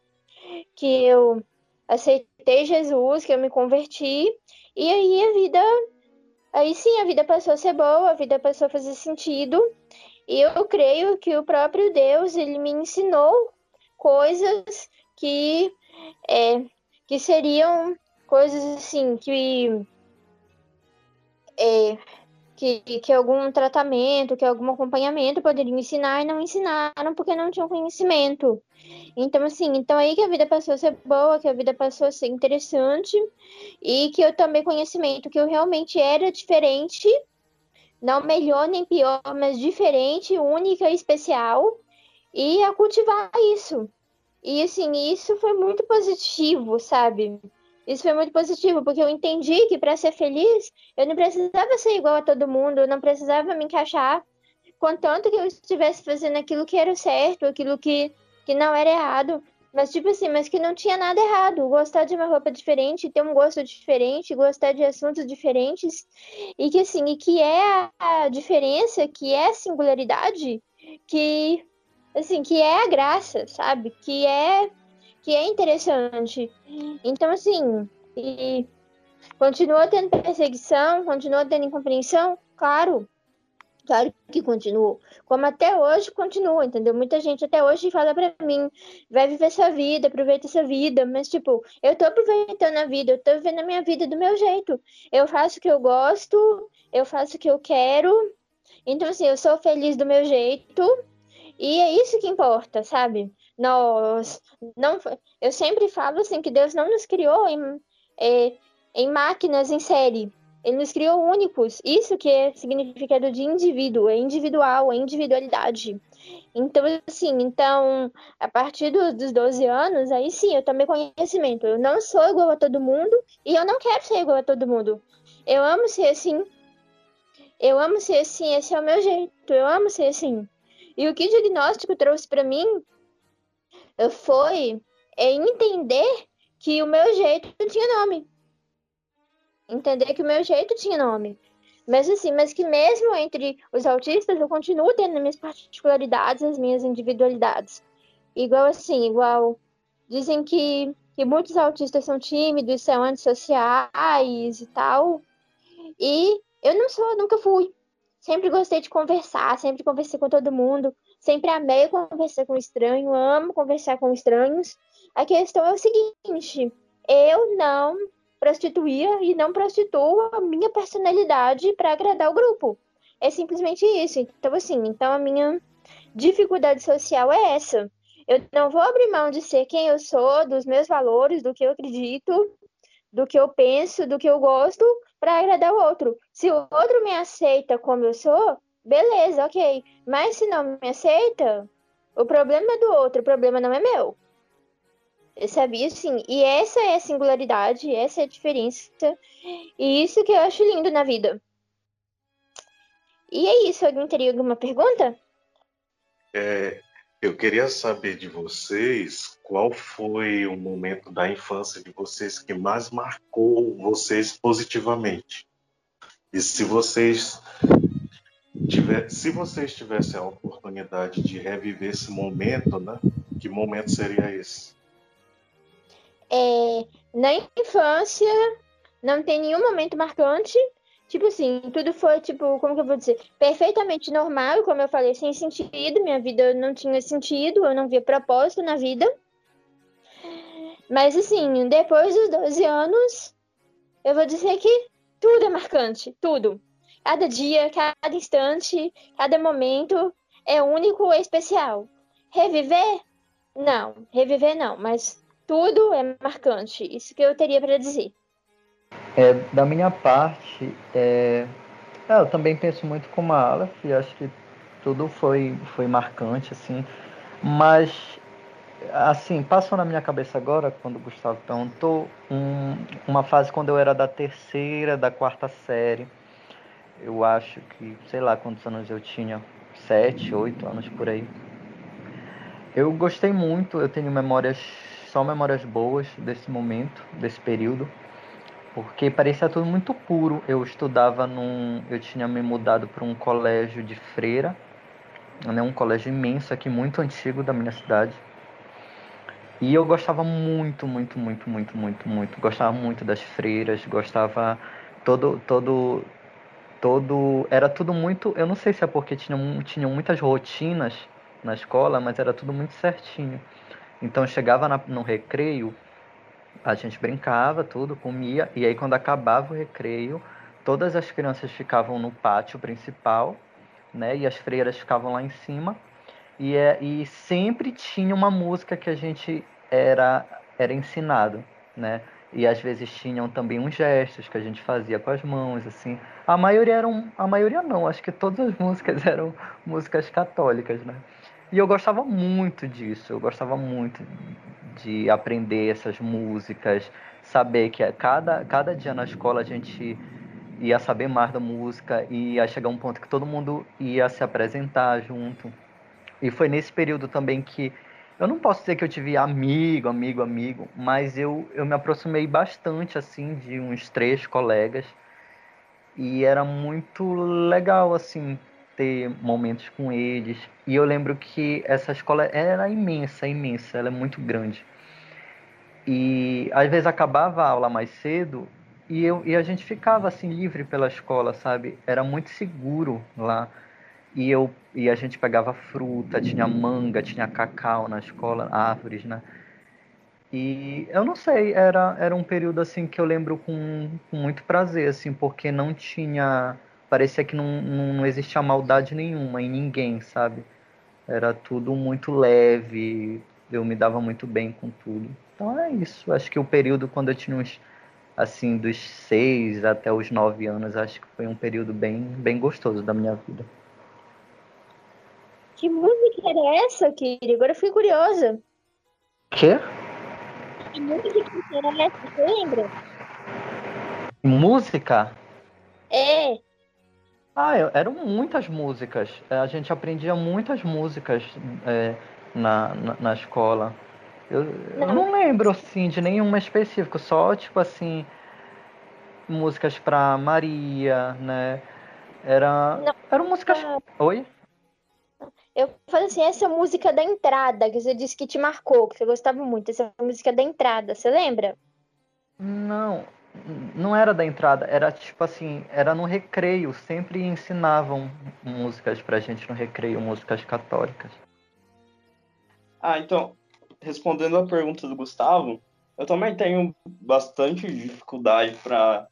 que eu aceitei Jesus, que eu me converti, e aí a vida, aí sim, a vida passou a ser boa, a vida passou a fazer sentido, e eu creio que o próprio Deus, ele me ensinou coisas que, é, que seriam coisas assim, que é, que, que algum tratamento, que algum acompanhamento poderiam ensinar e não ensinaram porque não tinham conhecimento. Então, assim, então aí que a vida passou a ser boa, que a vida passou a ser interessante e que eu tomei conhecimento que eu realmente era diferente, não melhor nem pior, mas diferente, única e especial, e a cultivar isso. E assim, isso foi muito positivo, sabe? Isso foi muito positivo, porque eu entendi que para ser feliz, eu não precisava ser igual a todo mundo, eu não precisava me encaixar, contanto que eu estivesse fazendo aquilo que era certo, aquilo que, que não era errado. Mas, tipo assim, mas que não tinha nada errado. Gostar de uma roupa diferente, ter um gosto diferente, gostar de assuntos diferentes. E que, assim, e que é a diferença, que é a singularidade, que, assim, que é a graça, sabe? Que é que é interessante. Então, assim, e continua tendo perseguição, continua tendo incompreensão? Claro, claro que continua. Como até hoje continua, entendeu? Muita gente até hoje fala pra mim, vai viver sua vida, aproveita sua vida, mas tipo, eu tô aproveitando a vida, eu tô vivendo a minha vida do meu jeito. Eu faço o que eu gosto, eu faço o que eu quero. Então, assim, eu sou feliz do meu jeito. E é isso que importa, sabe? Nós não, eu sempre falo assim que Deus não nos criou em, é, em máquinas em série. Ele nos criou únicos. Isso que é significado de indivíduo, é individual, é individualidade. Então, assim, então, a partir do, dos 12 anos, aí sim, eu tomei conhecimento. Eu não sou igual a todo mundo e eu não quero ser igual a todo mundo. Eu amo ser assim. Eu amo ser assim, esse é o meu jeito. Eu amo ser assim. E o que o diagnóstico trouxe para mim foi entender que o meu jeito tinha nome. Entender que o meu jeito tinha nome. Mas assim, mas que mesmo entre os autistas eu continuo tendo minhas particularidades, as minhas individualidades. Igual assim, igual dizem que, que muitos autistas são tímidos, são antissociais e tal. E eu não sou, nunca fui. Sempre gostei de conversar, sempre conversei com todo mundo, sempre amei conversar com estranho, amo conversar com estranhos. A questão é o seguinte: eu não prostituía e não prostituo a minha personalidade para agradar o grupo. É simplesmente isso. Então, assim, então a minha dificuldade social é essa. Eu não vou abrir mão de ser quem eu sou, dos meus valores, do que eu acredito, do que eu penso, do que eu gosto, para agradar o outro. Se o outro me aceita como eu sou, beleza, ok. Mas se não me aceita, o problema é do outro, o problema não é meu. Eu sabia sim. E essa é a singularidade, essa é a diferença. E isso que eu acho lindo na vida. E é isso. Alguém teria alguma pergunta? É, eu queria saber de vocês qual foi o momento da infância de vocês que mais marcou vocês positivamente. E se vocês tiver, se vocês tivessem a oportunidade de reviver esse momento, né? Que momento seria esse? É, na infância, não tem nenhum momento marcante. Tipo assim, tudo foi, tipo, como que eu vou dizer? Perfeitamente normal, como eu falei, sem sentido. Minha vida não tinha sentido, eu não via propósito na vida. Mas, assim, depois dos 12 anos, eu vou dizer que tudo é marcante, tudo. Cada dia, cada instante, cada momento é único e especial. Reviver? Não, reviver não, mas tudo é marcante. Isso que eu teria para dizer. É, da minha parte, é, é, eu também penso muito como a Aleph, e acho que tudo foi, foi marcante, assim. Mas, assim, passou na minha cabeça agora, quando o Gustavo perguntou, um, uma fase quando eu era da terceira, da quarta série. Eu acho que, sei lá quantos anos eu tinha, sete, oito anos por aí. Eu gostei muito, eu tenho memórias só memórias boas desse momento, desse período, porque parecia tudo muito puro. Eu estudava num, eu tinha me mudado para um colégio de freira, né, um colégio imenso aqui, muito antigo da minha cidade. E eu gostava muito, muito, muito, muito, muito, muito. Gostava muito das freiras, gostava todo, todo, todo, era tudo muito. Eu não sei se é porque tinham, tinham muitas rotinas na escola, mas era tudo muito certinho. Então chegava na, no recreio, a gente brincava, tudo, comia, e aí quando acabava o recreio, todas as crianças ficavam no pátio principal, né? E as freiras ficavam lá em cima. E, é, e sempre tinha uma música que a gente era, era ensinado, né? E às vezes tinham também uns gestos que a gente fazia com as mãos, assim. A maioria eram, a maioria não, acho que todas as músicas eram músicas católicas, né? E eu gostava muito disso, eu gostava muito de aprender essas músicas, saber que cada, cada dia na escola a gente ia saber mais da música e ia chegar um ponto que todo mundo ia se apresentar junto. E foi nesse período também que eu não posso dizer que eu tive amigo, amigo, amigo, mas eu, eu me aproximei bastante assim de uns três colegas e era muito legal assim ter momentos com eles. E eu lembro que essa escola era imensa, imensa, ela é muito grande. E às vezes acabava a aula mais cedo e, eu, e a gente ficava assim livre pela escola, sabe? Era muito seguro lá. E, eu, e a gente pegava fruta, tinha manga, tinha cacau na escola, árvores, né? E eu não sei, era, era um período assim que eu lembro com, com muito prazer, assim, porque não tinha parecia que não, não, não existia maldade nenhuma em ninguém, sabe? Era tudo muito leve, eu me dava muito bem com tudo. Então é isso. Acho que o período quando eu tinha uns, assim, dos seis até os nove anos, acho que foi um período bem, bem gostoso da minha vida. Que música era essa, Kiri? Agora eu fui curiosa. Quê? Que música era essa? Você lembra? Música? Ah, eram muitas músicas. É, a gente aprendia muitas músicas é, na, na, na, escola. Eu não. eu não lembro, assim, de nenhuma específica. Só, tipo assim, músicas pra Maria, né? Era, não. eram músicas... Oi? Eu falei assim, essa música da entrada, que você disse que te marcou, que você gostava muito, essa música da entrada, você lembra? Não, não era da entrada, era tipo assim, era no recreio, sempre ensinavam músicas pra gente no recreio, músicas católicas. Ah, então, respondendo a pergunta do Gustavo, eu também tenho bastante dificuldade para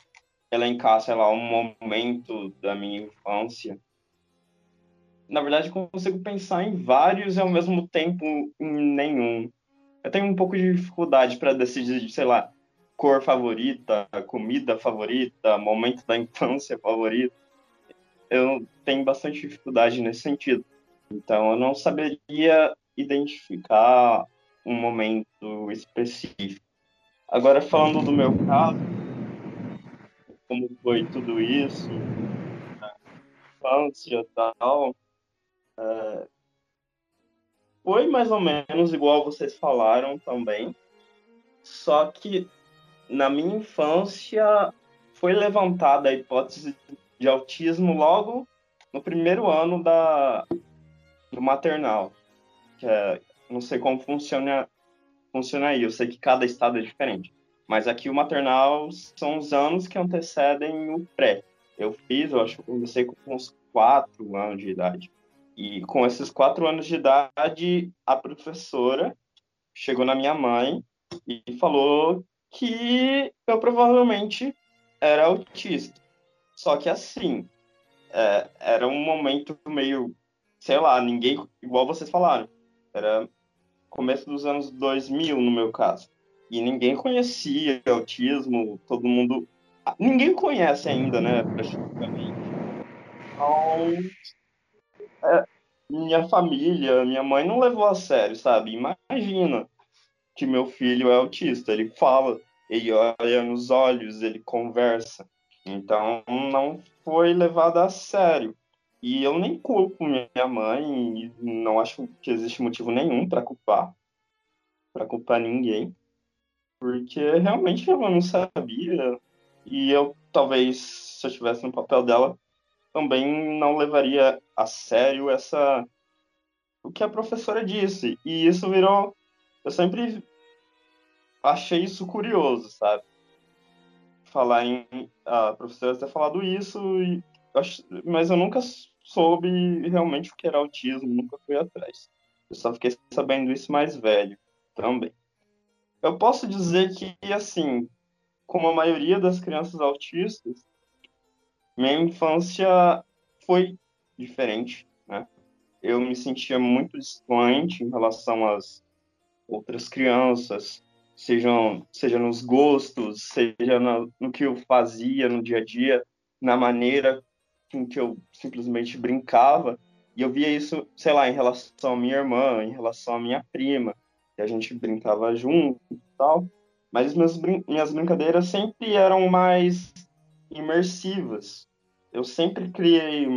elencar, sei lá, um momento da minha infância na verdade, consigo pensar em vários e ao mesmo tempo em nenhum. Eu tenho um pouco de dificuldade para decidir, sei lá, cor favorita, comida favorita, momento da infância favorito. Eu tenho bastante dificuldade nesse sentido. Então, eu não saberia identificar um momento específico. Agora, falando do meu caso, como foi tudo isso, infância e tal, é, foi mais ou menos igual vocês falaram também, só que na minha infância foi levantada a hipótese de autismo logo no primeiro ano da do maternal, que é, não sei como funciona funciona aí, eu sei que cada estado é diferente, mas aqui o maternal são os anos que antecedem o pré. Eu fiz, eu acho que comecei com uns quatro anos de idade. E com esses quatro anos de idade, a professora chegou na minha mãe e falou que eu provavelmente era autista. Só que assim, é, era um momento meio, sei lá, ninguém, igual vocês falaram, era começo dos anos 2000 no meu caso. E ninguém conhecia autismo, todo mundo. Ninguém conhece ainda, né, praticamente. Então, é, minha família, minha mãe não levou a sério, sabe? Imagina que meu filho é autista, ele fala, ele olha nos olhos, ele conversa. Então não foi levado a sério. E eu nem culpo minha mãe, não acho que existe motivo nenhum para culpar, para culpar ninguém, porque realmente ela não sabia. E eu talvez se eu estivesse no papel dela, também não levaria a sério essa o que a professora disse. E isso virou. Eu sempre achei isso curioso, sabe? Falar em. A professora ter falado isso, e, mas eu nunca soube realmente o que era autismo, nunca fui atrás. Eu só fiquei sabendo isso mais velho também. Eu posso dizer que, assim, como a maioria das crianças autistas, minha infância foi diferente, né? Eu me sentia muito distante em relação às outras crianças, sejam, seja nos gostos, seja no, no que eu fazia no dia a dia, na maneira com que eu simplesmente brincava. E eu via isso, sei lá, em relação à minha irmã, em relação à minha prima, que a gente brincava junto e tal. Mas minhas, brin minhas brincadeiras sempre eram mais imersivas eu sempre criei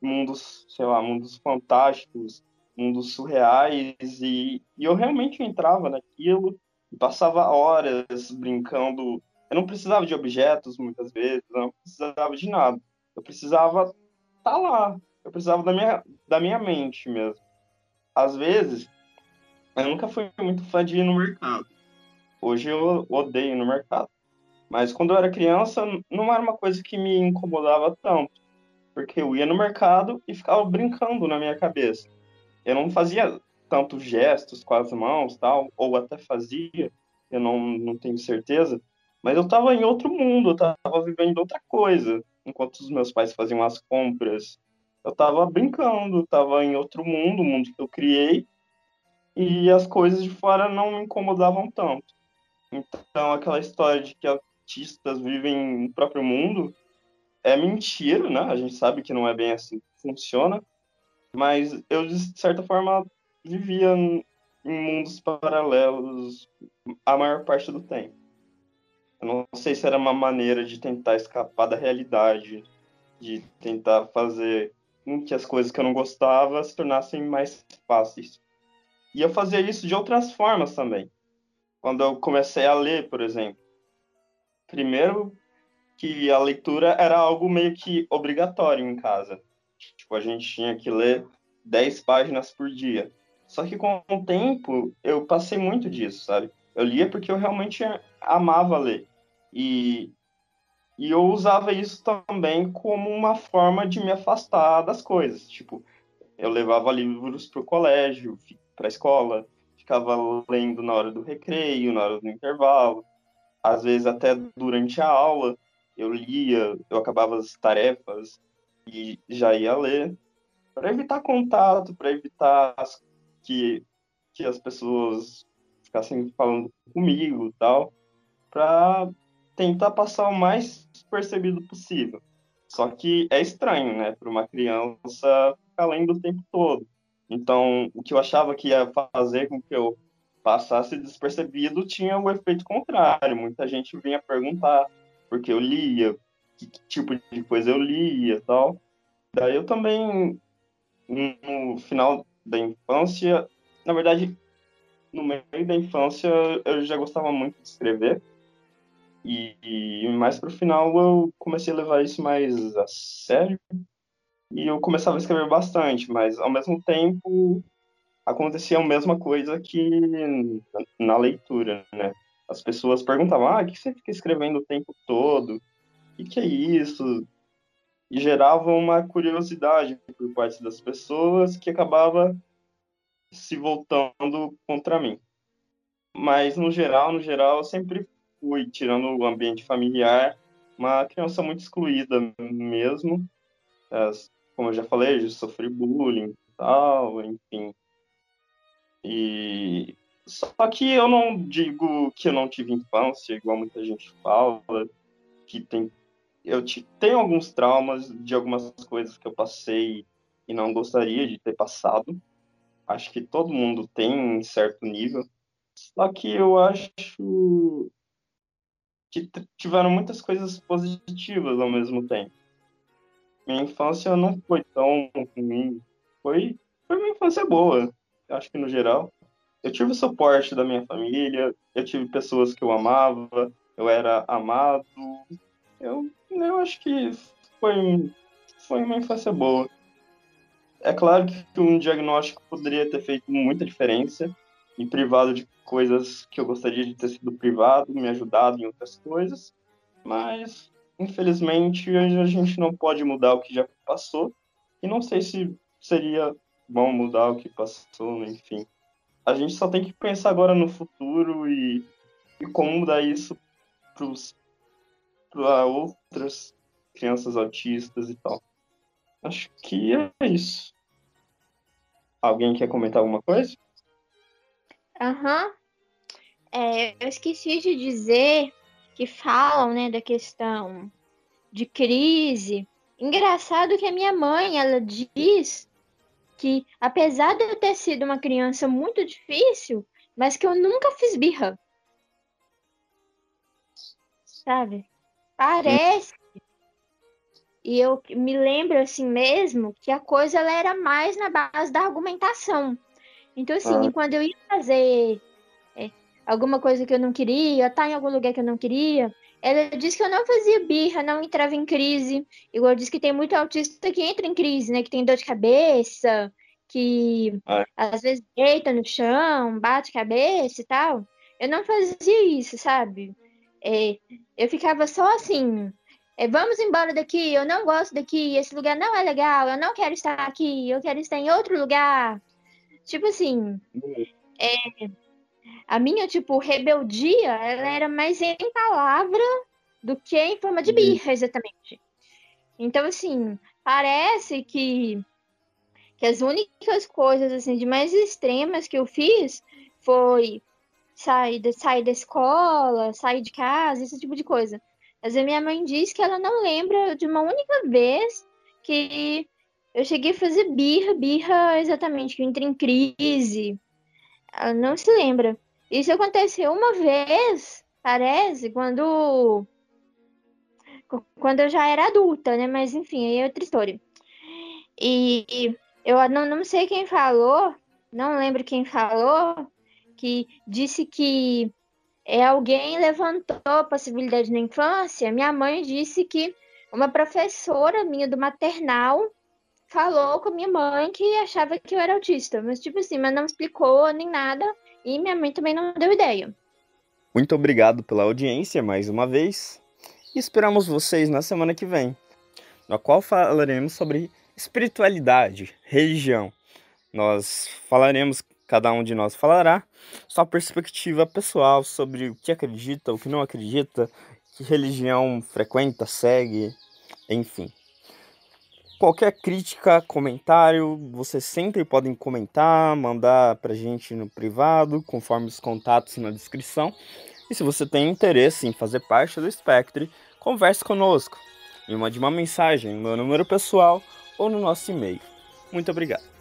mundos, sei lá, mundos fantásticos, mundos surreais, e, e eu realmente entrava naquilo e passava horas brincando. Eu não precisava de objetos muitas vezes, eu não precisava de nada. Eu precisava estar tá lá, eu precisava da minha, da minha mente mesmo. Às vezes, eu nunca fui muito fã de ir no mercado. Hoje eu odeio ir no mercado. Mas quando eu era criança, não era uma coisa que me incomodava tanto, porque eu ia no mercado e ficava brincando na minha cabeça. Eu não fazia tantos gestos com as mãos, tal, ou até fazia, eu não, não tenho certeza, mas eu estava em outro mundo, eu estava vivendo outra coisa, enquanto os meus pais faziam as compras. Eu estava brincando, estava em outro mundo, o mundo que eu criei, e as coisas de fora não me incomodavam tanto. Então, aquela história de que artistas vivem no próprio mundo é mentira, né? A gente sabe que não é bem assim que funciona, mas eu, de certa forma, vivia em mundos paralelos a maior parte do tempo. Eu não sei se era uma maneira de tentar escapar da realidade de tentar fazer com que as coisas que eu não gostava se tornassem mais fáceis. E eu fazia isso de outras formas também. Quando eu comecei a ler, por exemplo. Primeiro, que a leitura era algo meio que obrigatório em casa. Tipo, a gente tinha que ler 10 páginas por dia. Só que com o tempo, eu passei muito disso, sabe? Eu lia porque eu realmente amava ler. E, e eu usava isso também como uma forma de me afastar das coisas. Tipo, eu levava livros para o colégio, para a escola, ficava lendo na hora do recreio, na hora do intervalo, às vezes até durante a aula eu lia, eu acabava as tarefas e já ia ler para evitar contato, para evitar que que as pessoas ficassem falando comigo, tal, para tentar passar o mais percebido possível. Só que é estranho, né, para uma criança ficar lendo o tempo todo. Então, o que eu achava que ia fazer com que eu passasse despercebido tinha o efeito contrário. Muita gente vinha perguntar porque eu lia, que, que tipo de coisa eu lia tal. Daí eu também, no final da infância, na verdade, no meio da infância, eu já gostava muito de escrever. E, e mais pro final eu comecei a levar isso mais a sério e eu começava a escrever bastante, mas ao mesmo tempo acontecia a mesma coisa que na leitura, né? As pessoas perguntavam, ah, o que você fica escrevendo o tempo todo? O que, é isso? E gerava uma curiosidade por parte das pessoas que acabava se voltando contra mim. Mas no geral, no geral, eu sempre fui, tirando o ambiente familiar, uma criança muito excluída mesmo. Como eu já falei, já sofri bullying e tal, enfim. E só que eu não digo que eu não tive infância, igual muita gente fala, que tem eu tenho alguns traumas de algumas coisas que eu passei e não gostaria de ter passado. Acho que todo mundo tem em certo nível. Só que eu acho que tiveram muitas coisas positivas ao mesmo tempo minha infância não foi tão ruim. Foi, foi uma infância boa, acho que no geral. Eu tive o suporte da minha família, eu tive pessoas que eu amava, eu era amado. Eu, eu acho que foi, foi uma infância boa. É claro que um diagnóstico poderia ter feito muita diferença, me privado de coisas que eu gostaria de ter sido privado, me ajudado em outras coisas, mas infelizmente, a gente não pode mudar o que já passou. E não sei se seria bom mudar o que passou, enfim. A gente só tem que pensar agora no futuro e, e como mudar isso para outras crianças autistas e tal. Acho que é isso. Alguém quer comentar alguma coisa? Aham. Uhum. É, eu esqueci de dizer que falam, né, da questão de crise. Engraçado que a minha mãe, ela diz que apesar de eu ter sido uma criança muito difícil, mas que eu nunca fiz birra. Sabe? Parece. E eu me lembro assim mesmo que a coisa ela era mais na base da argumentação. Então, assim, ah. quando eu ia fazer alguma coisa que eu não queria, estar tá em algum lugar que eu não queria. Ela disse que eu não fazia birra, não entrava em crise. Igual disse que tem muito autista que entra em crise, né? Que tem dor de cabeça, que é. às vezes deita no chão, bate cabeça e tal. Eu não fazia isso, sabe? É, eu ficava só assim. É, vamos embora daqui, eu não gosto daqui, esse lugar não é legal, eu não quero estar aqui, eu quero estar em outro lugar. Tipo assim, uhum. é, a minha, tipo, rebeldia, ela era mais em palavra do que em forma de birra, exatamente. Então, assim, parece que, que as únicas coisas, assim, de mais extremas que eu fiz foi sair, de, sair da escola, sair de casa, esse tipo de coisa. Mas a minha mãe diz que ela não lembra de uma única vez que eu cheguei a fazer birra, birra exatamente, que eu entrei em crise. Ela não se lembra. Isso aconteceu uma vez, parece, quando quando eu já era adulta, né? Mas enfim, aí é outra história. E eu não, não sei quem falou, não lembro quem falou, que disse que é, alguém levantou a possibilidade na infância. Minha mãe disse que uma professora minha do maternal falou com minha mãe que achava que eu era autista, mas tipo assim, mas não explicou nem nada e minha mãe também não deu ideia. Muito obrigado pela audiência mais uma vez e esperamos vocês na semana que vem, na qual falaremos sobre espiritualidade, religião. Nós falaremos, cada um de nós falará, sua perspectiva pessoal sobre o que acredita, o que não acredita, que religião frequenta, segue, enfim. Qualquer crítica, comentário, vocês sempre podem comentar, mandar pra gente no privado, conforme os contatos na descrição. E se você tem interesse em fazer parte do Spectre, converse conosco. Me mande uma mensagem no meu número pessoal ou no nosso e-mail. Muito obrigado.